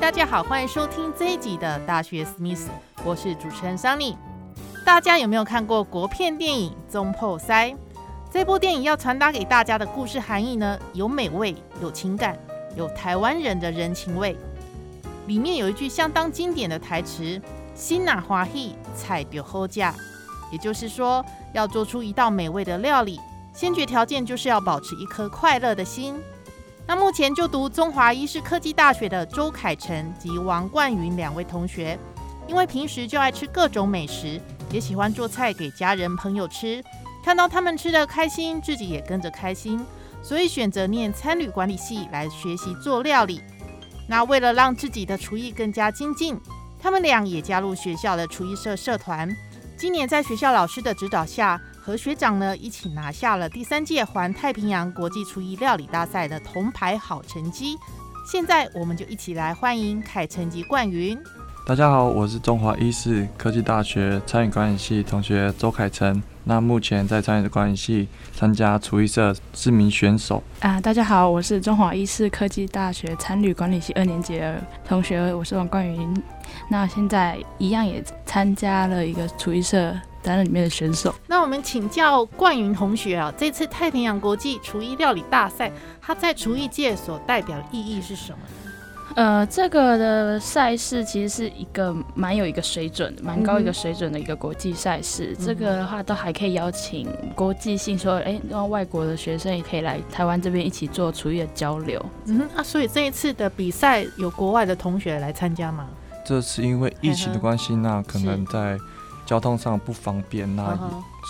大家好，欢迎收听这一集的大学史密斯，我是主持人桑尼。大家有没有看过国片电影《中破塞》？这部电影要传达给大家的故事含义呢，有美味，有情感，有台湾人的人情味。里面有一句相当经典的台词：“心哪欢喜，菜就好价。”也就是说，要做出一道美味的料理，先决条件就是要保持一颗快乐的心。那目前就读中华医师科技大学的周凯成及王冠云两位同学，因为平时就爱吃各种美食，也喜欢做菜给家人朋友吃。看到他们吃的开心，自己也跟着开心，所以选择念餐旅管理系来学习做料理。那为了让自己的厨艺更加精进，他们俩也加入学校的厨艺社社团。今年在学校老师的指导下，和学长呢一起拿下了第三届环太平洋国际厨艺料理大赛的铜牌好成绩。现在我们就一起来欢迎凯成及冠云。大家好，我是中华医师科技大学餐饮管理系同学周凯成。那目前在餐饮管理系参加厨艺社，知名选手。啊，大家好，我是中华医师科技大学餐旅管理系二年级的同学，我是王冠云。那现在一样也参加了一个厨艺社，担任里面的选手。那我们请教冠云同学啊，这次太平洋国际厨艺料理大赛，它在厨艺界所代表的意义是什么？呃，这个的赛事其实是一个蛮有一个水准，蛮高一个水准的一个国际赛事。这个的话都还可以邀请国际性说，哎，让外国的学生也可以来台湾这边一起做厨艺的交流。嗯，啊，所以这一次的比赛有国外的同学来参加吗？这次因为疫情的关系，那可能在。交通上不方便，那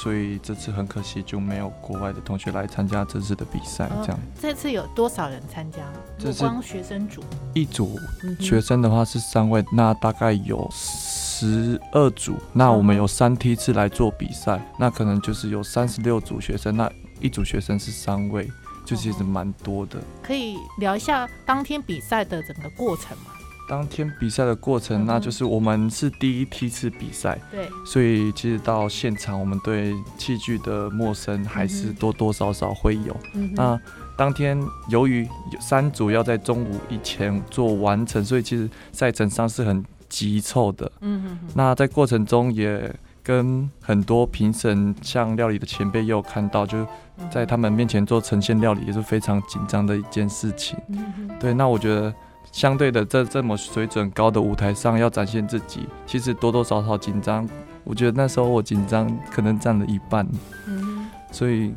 所以这次很可惜就没有国外的同学来参加这次的比赛。这样，这次有多少人参加？这光学生组一组学生的话是三位，那大概有十二组。那我们有三梯次来做比赛，那可能就是有三十六组学生，那一组学生是三位，就其实蛮多的。可以聊一下当天比赛的整个过程吗？当天比赛的过程，那就是我们是第一梯次比赛，对，所以其实到现场，我们对器具的陌生还是多多少少会有。那当天由于有三组要在中午以前做完成，所以其实赛程上是很急凑的。嗯哼那在过程中也跟很多评审，像料理的前辈也有看到，就在他们面前做呈现料理也是非常紧张的一件事情。嗯对，那我觉得。相对的，在这么水准高的舞台上要展现自己，其实多多少少紧张。我觉得那时候我紧张可能占了一半，嗯，所以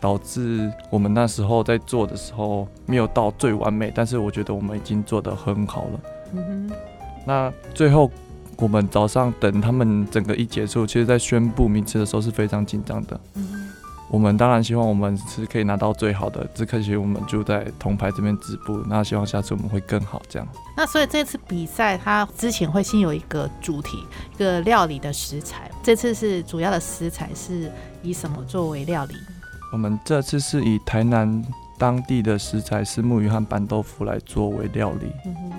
导致我们那时候在做的时候没有到最完美，但是我觉得我们已经做得很好了。嗯哼，那最后我们早上等他们整个一结束，其实在宣布名次的时候是非常紧张的。嗯。我们当然希望我们是可以拿到最好的，只可惜我们就在铜牌这边止步。那希望下次我们会更好，这样。那所以这次比赛它之前会先有一个主题，一个料理的食材。这次是主要的食材是以什么作为料理？我们这次是以台南当地的食材是木鱼和板豆腐来作为料理。嗯哼。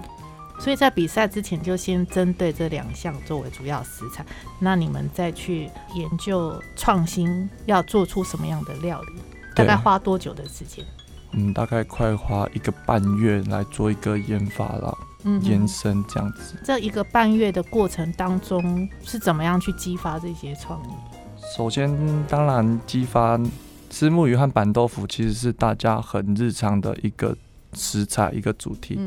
所以在比赛之前就先针对这两项作为主要食材，那你们再去研究创新要做出什么样的料理，大概花多久的时间？嗯，大概快花一个半月来做一个研发了，嗯，延伸这样子。这一个半月的过程当中是怎么样去激发这些创意？首先，当然激发吃木鱼和板豆腐其实是大家很日常的一个。食材一个主题，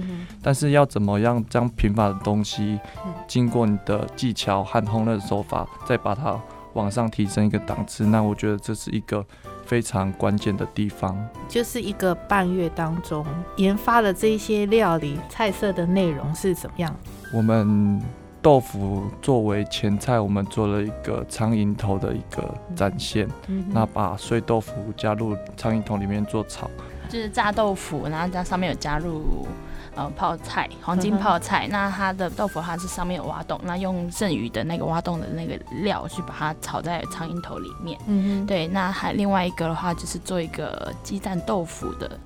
但是要怎么样将平凡的东西，经过你的技巧和烹饪手法，再把它往上提升一个档次，那我觉得这是一个非常关键的地方。就是一个半月当中研发的这些料理菜色的内容是怎么样？我们。豆腐作为前菜，我们做了一个苍蝇头的一个展现。那把碎豆腐加入苍蝇头里面做炒，就是炸豆腐，然后在上面有加入呃泡菜，黄金泡菜。那它的豆腐它是上面有挖洞，那用剩余的那个挖洞的那个料去把它炒在苍蝇头里面。嗯哼，对。那还另外一个的话，就是做一个鸡蛋豆腐的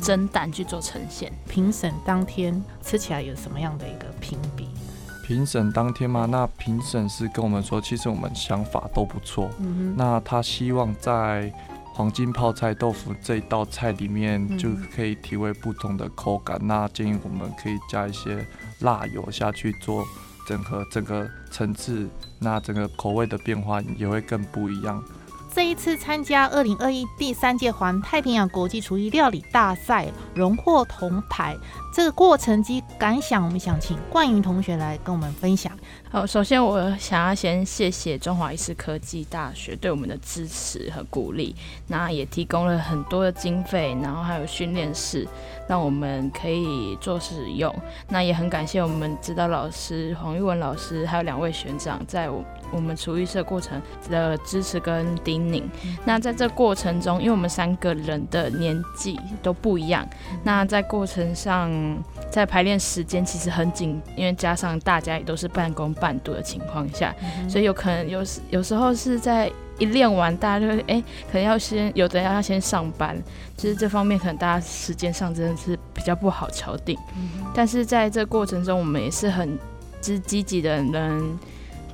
蒸蛋去做呈现。评审当天吃起来有什么样的一个评比？评审当天嘛，那评审是跟我们说，其实我们想法都不错。嗯哼，那他希望在黄金泡菜豆腐这一道菜里面就可以体会不同的口感。那建议我们可以加一些辣油下去做整合整个层次，那整个口味的变化也会更不一样。这一次参加二零二一第三届环太平洋国际厨艺料理大赛，荣获铜牌。这个过程及感想，我们想请冠云同学来跟我们分享。好，首先我想要先谢谢中华医师科技大学对我们的支持和鼓励，那也提供了很多的经费，然后还有训练室，让我们可以做使用。那也很感谢我们指导老师黄玉文老师，还有两位学长，在我我们厨艺社过程的支持跟叮咛。那在这过程中，因为我们三个人的年纪都不一样，那在过程上。在排练时间其实很紧，因为加上大家也都是半工半读的情况下，所以有可能有时有时候是在一练完，大家就会哎，可能要先有的人要先上班，其实这方面可能大家时间上真的是比较不好敲定。但是在这过程中，我们也是很之积极的，能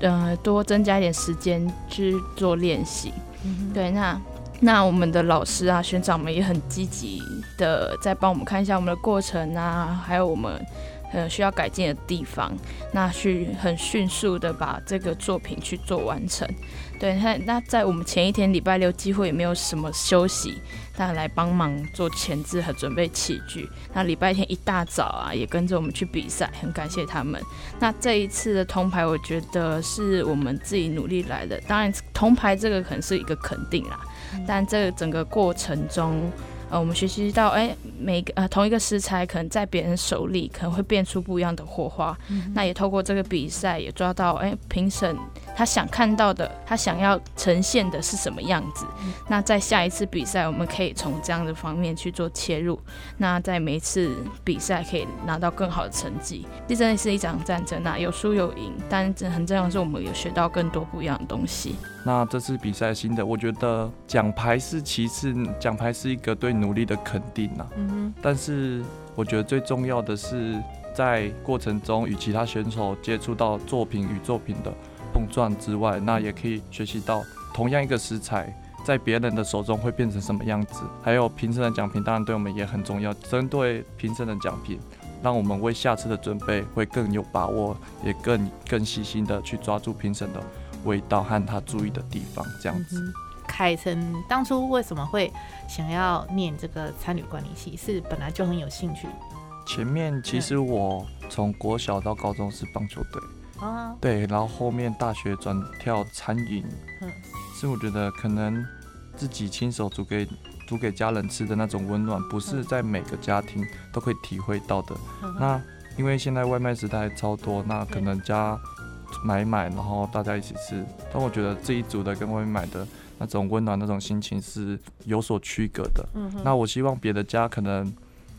呃多增加一点时间去做练习。对，那。那我们的老师啊、学长们也很积极的在帮我们看一下我们的过程啊，还有我们呃需要改进的地方，那去很迅速的把这个作品去做完成。对，那那在我们前一天礼拜六几乎也没有什么休息，他来帮忙做前置和准备器具。那礼拜天一大早啊，也跟着我们去比赛，很感谢他们。那这一次的铜牌，我觉得是我们自己努力来的。当然，铜牌这个可能是一个肯定啦。但这个整个过程中，呃，我们学习到，哎，每个呃同一个食材，可能在别人手里可能会变出不一样的火花。那也透过这个比赛，也抓到，哎，评审。他想看到的，他想要呈现的是什么样子？那在下一次比赛，我们可以从这样的方面去做切入。那在每一次比赛可以拿到更好的成绩。这真的是一场战争啊，有输有赢，但很重要的是我们有学到更多不一样的东西。那这次比赛新的，我觉得奖牌是其次，奖牌是一个对努力的肯定啊。但是我觉得最重要的是在过程中与其他选手接触到作品与作品的。碰撞之外，那也可以学习到同样一个食材在别人的手中会变成什么样子。还有评审的奖品，当然对我们也很重要。针对评审的奖品，让我们为下次的准备会更有把握，也更更细心的去抓住评审的味道和他注意的地方。这样子。凯森当初为什么会想要念这个餐旅管理系？是本来就很有兴趣。前面其实我从国小到高中是棒球队。啊对，然后后面大学转跳餐饮，是我觉得可能自己亲手煮给煮给家人吃的那种温暖，不是在每个家庭都可以体会到的。那因为现在外卖时代超多，那可能家买买，然后大家一起吃，但我觉得自己煮的跟外面买的那种温暖那种心情是有所区隔的。嗯那我希望别的家可能。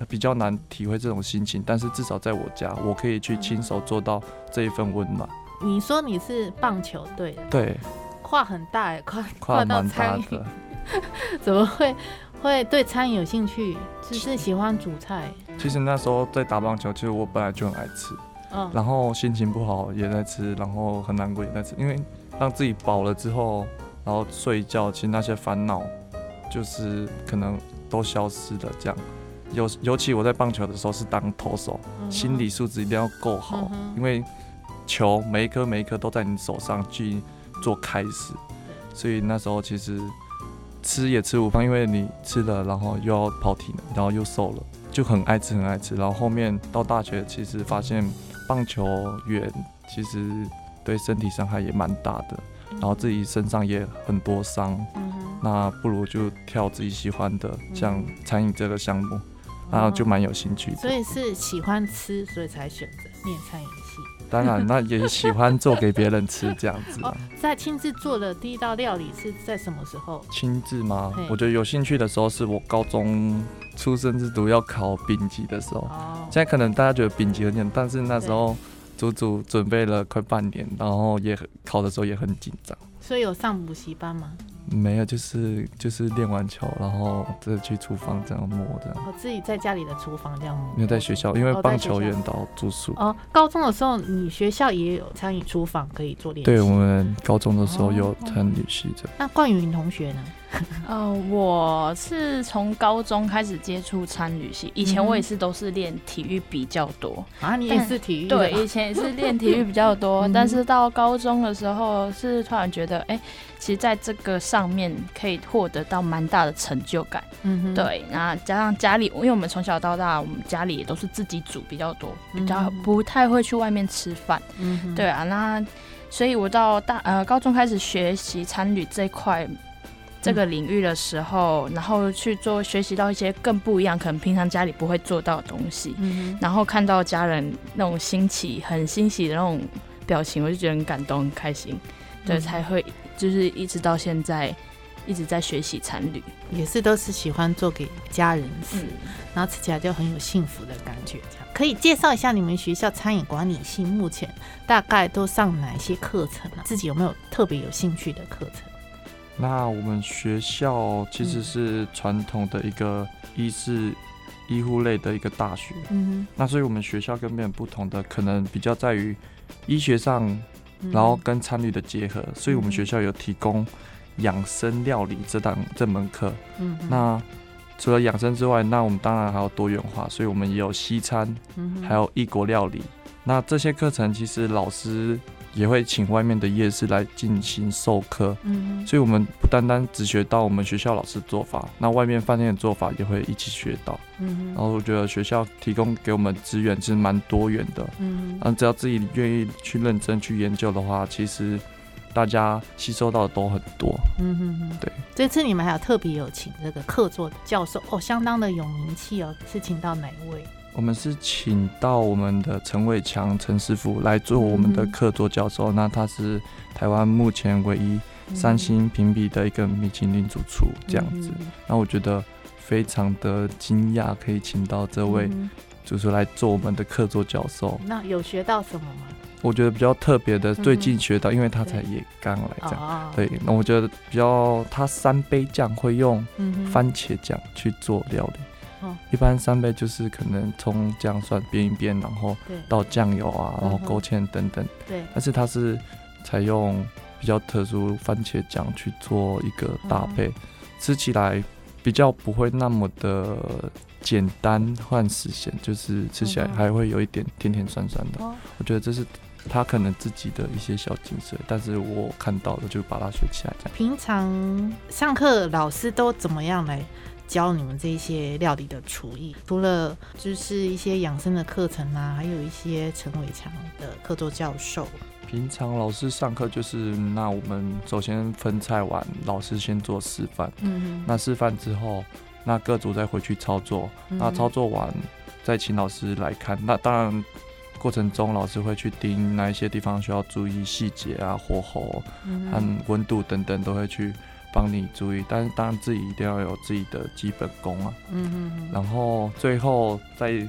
比较难体会这种心情，但是至少在我家，我可以去亲手做到这一份温暖。你说你是棒球队的，对，跨很大哎，跨跨到餐饮，怎么会会对餐饮有兴趣？只是喜欢煮菜。其实那时候在打棒球，其实我本来就很爱吃，嗯，然后心情不好也在吃，然后很难过也在吃，因为让自己饱了之后，然后睡一觉，其实那些烦恼就是可能都消失了，这样。尤尤其我在棒球的时候是当投手，心理素质一定要够好，因为球每一颗每一颗都在你手上去做开始，所以那时候其实吃也吃不胖，因为你吃了，然后又要跑体能，然后又瘦了，就很爱吃很爱吃。然后后面到大学，其实发现棒球员其实对身体伤害也蛮大的，然后自己身上也很多伤，那不如就跳自己喜欢的，像餐饮这个项目。然后就蛮有兴趣的，所以是喜欢吃，所以才选择念餐饮系。当然，那也喜欢做给别人吃这样子。哦，在亲自做的第一道料理是在什么时候？亲自吗？我觉得有兴趣的时候是我高中出生之读要考丙级的时候。哦。现在可能大家觉得丙级很简单，但是那时候足足准备了快半年，然后也考的时候也很紧张。所以有上补习班吗？没有，就是就是练完球，然后再去厨房这样磨这样。我自己在家里的厨房这样磨。没有在学校，因为棒球员到住宿。哦，高中的时候你学校也有参与厨房可以做练习。对，我们高中的时候有参与系的。那冠宇同学呢？呃，我是从高中开始接触参旅系，以前我也是都是练体育比较多啊。你也是体育？对，以前也是练体育比较多，但是到高中的时候是突然觉得，哎，其实在这个上面可以获得到蛮大的成就感。嗯哼。对，那加上家里，因为我们从小到大，我们家里也都是自己煮比较多，比较不太会去外面吃饭。嗯。对啊，那所以我到大呃高中开始学习参旅这块。这个领域的时候，然后去做学习到一些更不一样，可能平常家里不会做到的东西，然后看到家人那种新奇、很欣喜的那种表情，我就觉得很感动、很开心，对，才会就是一直到现在一直在学习餐旅，也是都是喜欢做给家人吃，然后吃起来就很有幸福的感觉。这样可以介绍一下你们学校餐饮管理系目前大概都上哪些课程呢？自己有没有特别有兴趣的课程？那我们学校其实是传统的一个医师医护类的一个大学，嗯那所以我们学校跟别人不同的，可能比较在于医学上，然后跟餐旅的结合，所以我们学校有提供养生料理这档这门课，嗯，那除了养生之外，那我们当然还有多元化，所以我们也有西餐，还有异国料理，那这些课程其实老师。也会请外面的夜市来进行授课，嗯，所以我们不单单只学到我们学校老师做法，那外面饭店的做法也会一起学到，嗯，然后我觉得学校提供给我们资源是蛮多元的，嗯，嗯，只要自己愿意去认真去研究的话，其实大家吸收到的都很多，嗯哼哼，对，这次你们还有特别有请这个客座教授哦，相当的有名气哦，是请到哪一位？我们是请到我们的陈伟强陈师傅来做我们的客座教授，那他是台湾目前唯一三星评比的一个米其林主厨这样子。那我觉得非常的惊讶，可以请到这位主厨来做我们的客座教授。那有学到什么吗？我觉得比较特别的，最近学到，因为他才也刚来这样。对，那我觉得比较他三杯酱会用番茄酱去做料理。一般三杯就是可能葱姜蒜煸一煸，然后倒酱油啊，然后勾芡等等。对。但是它是采用比较特殊番茄酱去做一个搭配，吃起来比较不会那么的简单换实现，就是吃起来还会有一点甜甜酸酸的。我觉得这是他可能自己的一些小精髓，但是我看到了就把它学起来。这样平常上课老师都怎么样来？教你们这些料理的厨艺，除了就是一些养生的课程啊，还有一些陈伟强的客座教授。平常老师上课就是，那我们首先分菜完，老师先做示范。嗯那示范之后，那各组再回去操作。那操作完，再请老师来看。那当然，过程中老师会去盯哪一些地方需要注意细节啊，火候和温度等等都会去。帮你注意，但是当然自己一定要有自己的基本功啊。嗯嗯然后最后在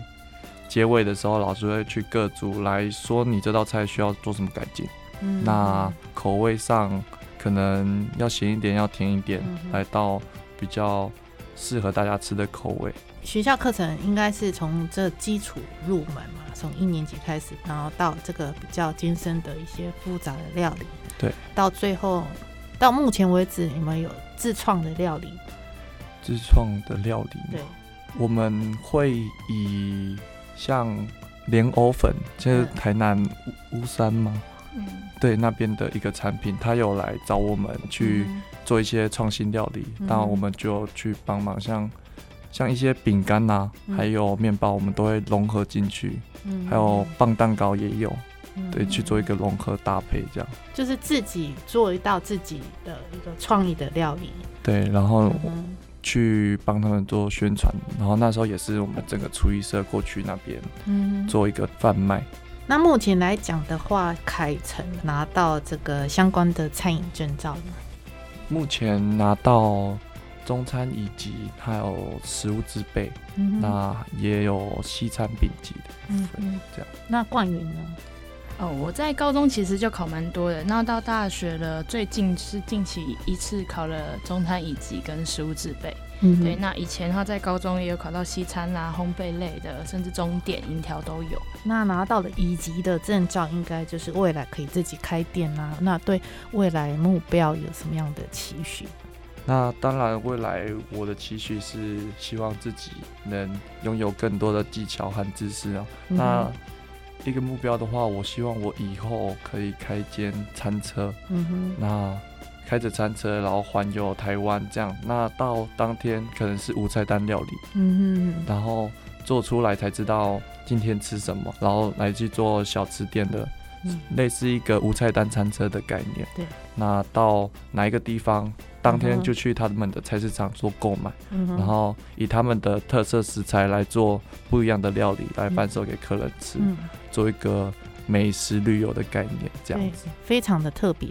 结尾的时候，老师会去各组来说你这道菜需要做什么改进。嗯。那口味上可能要咸一点，要甜一点，来到比较适合大家吃的口味。学校课程应该是从这基础入门嘛，从一年级开始，然后到这个比较艰深的一些复杂的料理。对。到最后。到目前为止，你们有自创的料理？自创的料理，对，我们会以像莲藕粉，就是台南乌山吗？嗯，对，那边的一个产品，他有来找我们去做一些创新料理，然后我们就去帮忙，像像一些饼干呐，还有面包，我们都会融合进去，嗯，还有棒蛋糕也有。对，去做一个融合搭配，这样就是自己做一道自己的一个创意的料理。对，然后去帮他们做宣传，然后那时候也是我们整个厨艺社过去那边，嗯，做一个贩卖。那目前来讲的话，凯成拿到这个相关的餐饮证照吗？目前拿到中餐乙级，还有食物制备，那也有西餐丙级的，部分，这样。那冠云呢？哦，我在高中其实就考蛮多的，那到大学了，最近是近期一次考了中餐乙级跟食物制备。嗯，对，那以前他在高中也有考到西餐啦、烘焙类的，甚至中点、银条都有。那拿到了乙级的证照，应该就是未来可以自己开店啦。那对未来目标有什么样的期许？那当然，未来我的期许是希望自己能拥有更多的技巧和知识啊。那一个目标的话，我希望我以后可以开间餐车。嗯哼，那。开着餐车，然后环游台湾，这样，那到当天可能是无菜单料理，嗯哼，然后做出来才知道今天吃什么，然后来去做小吃店的，类似一个无菜单餐车的概念。对，那到哪一个地方，当天就去他们的菜市场做购买，嗯然后以他们的特色食材来做不一样的料理来贩售给客人吃，做一个美食旅游的概念，这样子，非常的特别。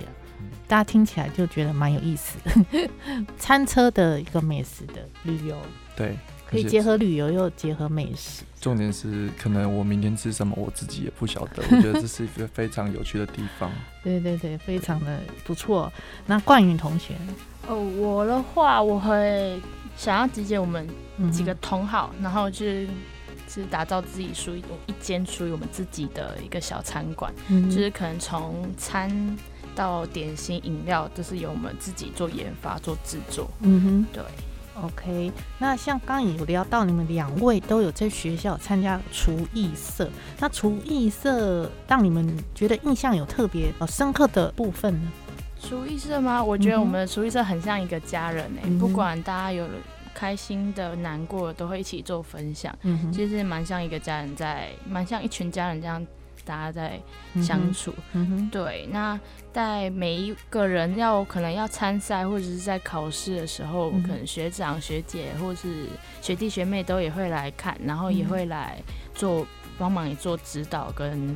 大家听起来就觉得蛮有意思的，餐车的一个美食的旅游，对，可以结合旅游又结合美食。重点是，可能我明天吃什么，我自己也不晓得。我觉得这是一个非常有趣的地方。对对对，非常的不错。那冠云同学，哦，我的话，我会想要集结我们几个同好，然后就是是打造自己属于一间属于我们自己的一个小餐馆，嗯就是可能从餐。到点心饮料就是由我们自己做研发做制作。嗯哼，对，OK。那像刚也有聊到，你们两位都有在学校参加厨艺社，那厨艺社让你们觉得印象有特别呃深刻的部分呢？厨艺社吗？我觉得我们的厨艺社很像一个家人哎，不管大家有开心的、难过的，都会一起做分享。嗯哼，其实蛮像一个家人，在蛮像一群家人这样。大家在相处，对。那在每一个人要可能要参赛或者是在考试的时候，可能学长学姐或是学弟学妹都也会来看，然后也会来做帮忙，也做指导跟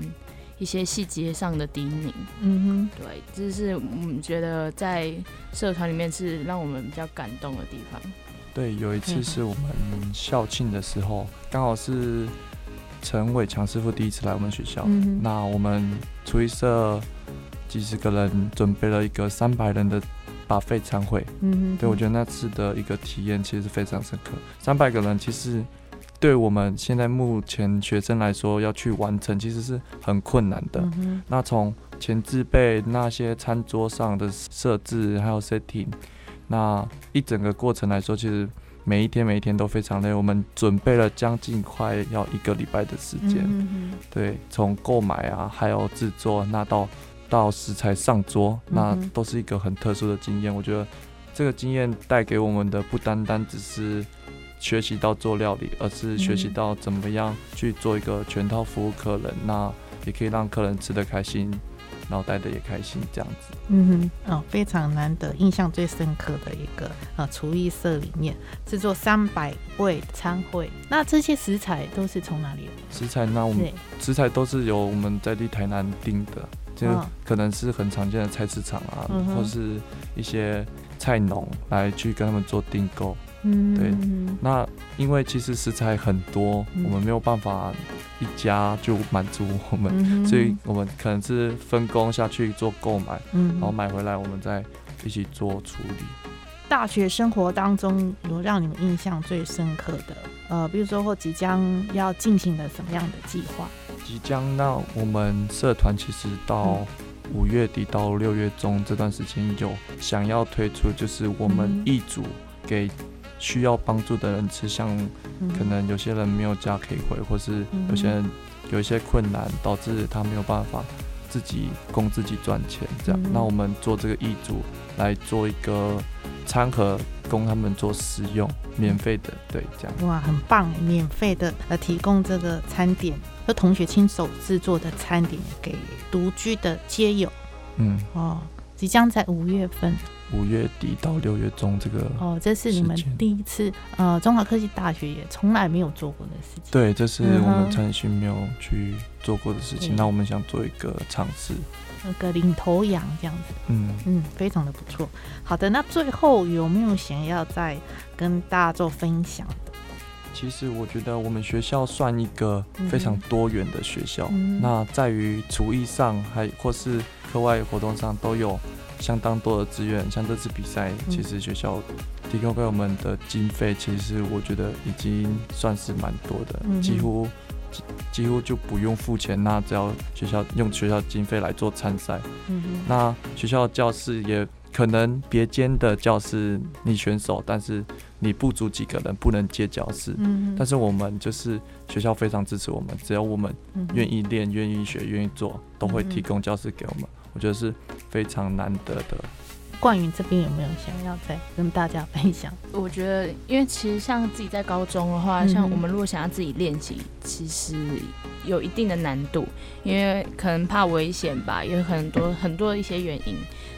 一些细节上的叮咛。嗯哼，对，这是我们觉得在社团里面是让我们比较感动的地方。对，有一次是我们校庆的时候，刚好是。陈伟强师傅第一次来我们学校，那我们厨艺社几十个人准备了一个三百人的把费餐会。嗯，对我觉得那次的一个体验其实是非常深刻。三百个人其实对我们现在目前学生来说要去完成，其实是很困难的。那从前置备那些餐桌上的设置，还有 setting，那一整个过程来说，其实。每一天每一天都非常累，我们准备了将近快要一个礼拜的时间，对，从购买啊，还有制作，那到到食材上桌，那都是一个很特殊的经验。我觉得这个经验带给我们的不单单只是学习到做料理，而是学习到怎么样去做一个全套服务客人，那也可以让客人吃得开心。然后待的也开心，这样子。嗯哼，哦，非常难得，印象最深刻的一个呃厨艺社里面制作三百位餐会。那这些食材都是从哪里？食材那我们食材都是由我们在地台南订的，就可能是很常见的菜市场啊，或是一些菜农来去跟他们做订购。嗯，对。那因为其实食材很多，我们没有办法一家就满足我们，所以我们可能是分工下去做购买，嗯然后买回来我们再一起做处理。大学生活当中有让你们印象最深刻的，呃，比如说或即将要进行的什么样的计划？即将，那我们社团其实到五月底到六月中这段时间有想要推出，就是我们一组给。需要帮助的人吃，像可能有些人没有家可以回，或是有些人有一些困难，导致他没有办法自己供自己赚钱，这样。那我们做这个义组来做一个餐盒，供他们做食用，免费的，对，这样。哇，很棒，免费的呃，提供这个餐点，和同学亲手制作的餐点给独居的街友。嗯，哦，即将在五月份。五月底到六月中这个哦，这是你们第一次呃，中华科技大学也从来没有做过的事情。对，这是我们陈勋没有去做过的事情。那我们想做一个尝试，那个领头羊这样子。嗯嗯，非常的不错。好的，那最后有没有想要再跟大家做分享的？其实我觉得我们学校算一个非常多元的学校，那在于厨艺上还或是课外活动上都有。相当多的资源，像这次比赛，其实学校提供给我们的经费，其实我觉得已经算是蛮多的，几乎几乎就不用付钱，那只要学校用学校经费来做参赛。那学校教室也可能别间的教室你选手，但是你不足几个人不能接教室。嗯但是我们就是学校非常支持我们，只要我们愿意练、愿意学、愿意做，都会提供教室给我们。我觉得是非常难得的。冠宇这边有没有想要再跟大家分享？我觉得，因为其实像自己在高中的话，像我们如果想要自己练习，其实有一定的难度，因为可能怕危险吧，有很多很多一些原因。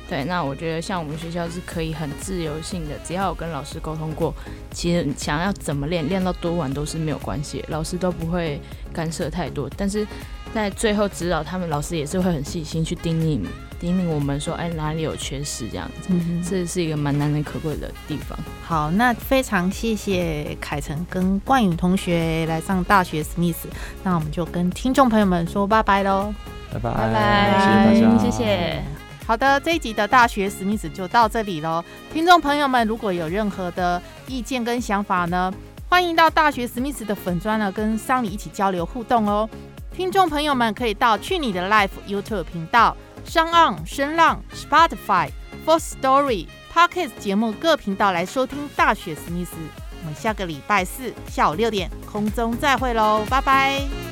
对，那我觉得像我们学校是可以很自由性的，只要我跟老师沟通过，其实想要怎么练，练到多晚都是没有关系，老师都不会干涉太多。但是在最后指导他们，老师也是会很细心去叮咛叮咛我们说，哎，哪里有缺失这样子，这是一个蛮难能可贵的地方。好，那非常谢谢凯成跟冠宇同学来上大学史密斯，那我们就跟听众朋友们说拜拜喽，拜拜拜拜，谢谢大家，谢谢。好的，这一集的大学史密斯就到这里喽。听众朋友们，如果有任何的意见跟想法呢，欢迎到大学史密斯的粉砖呢，跟桑尼一起交流互动哦。听众朋友们可以到去你的 Life YouTube 频道、商岸声浪、Spotify、For Story、Podcast 节目各频道来收听大学史密斯。我们下个礼拜四下午六点空中再会喽，拜拜。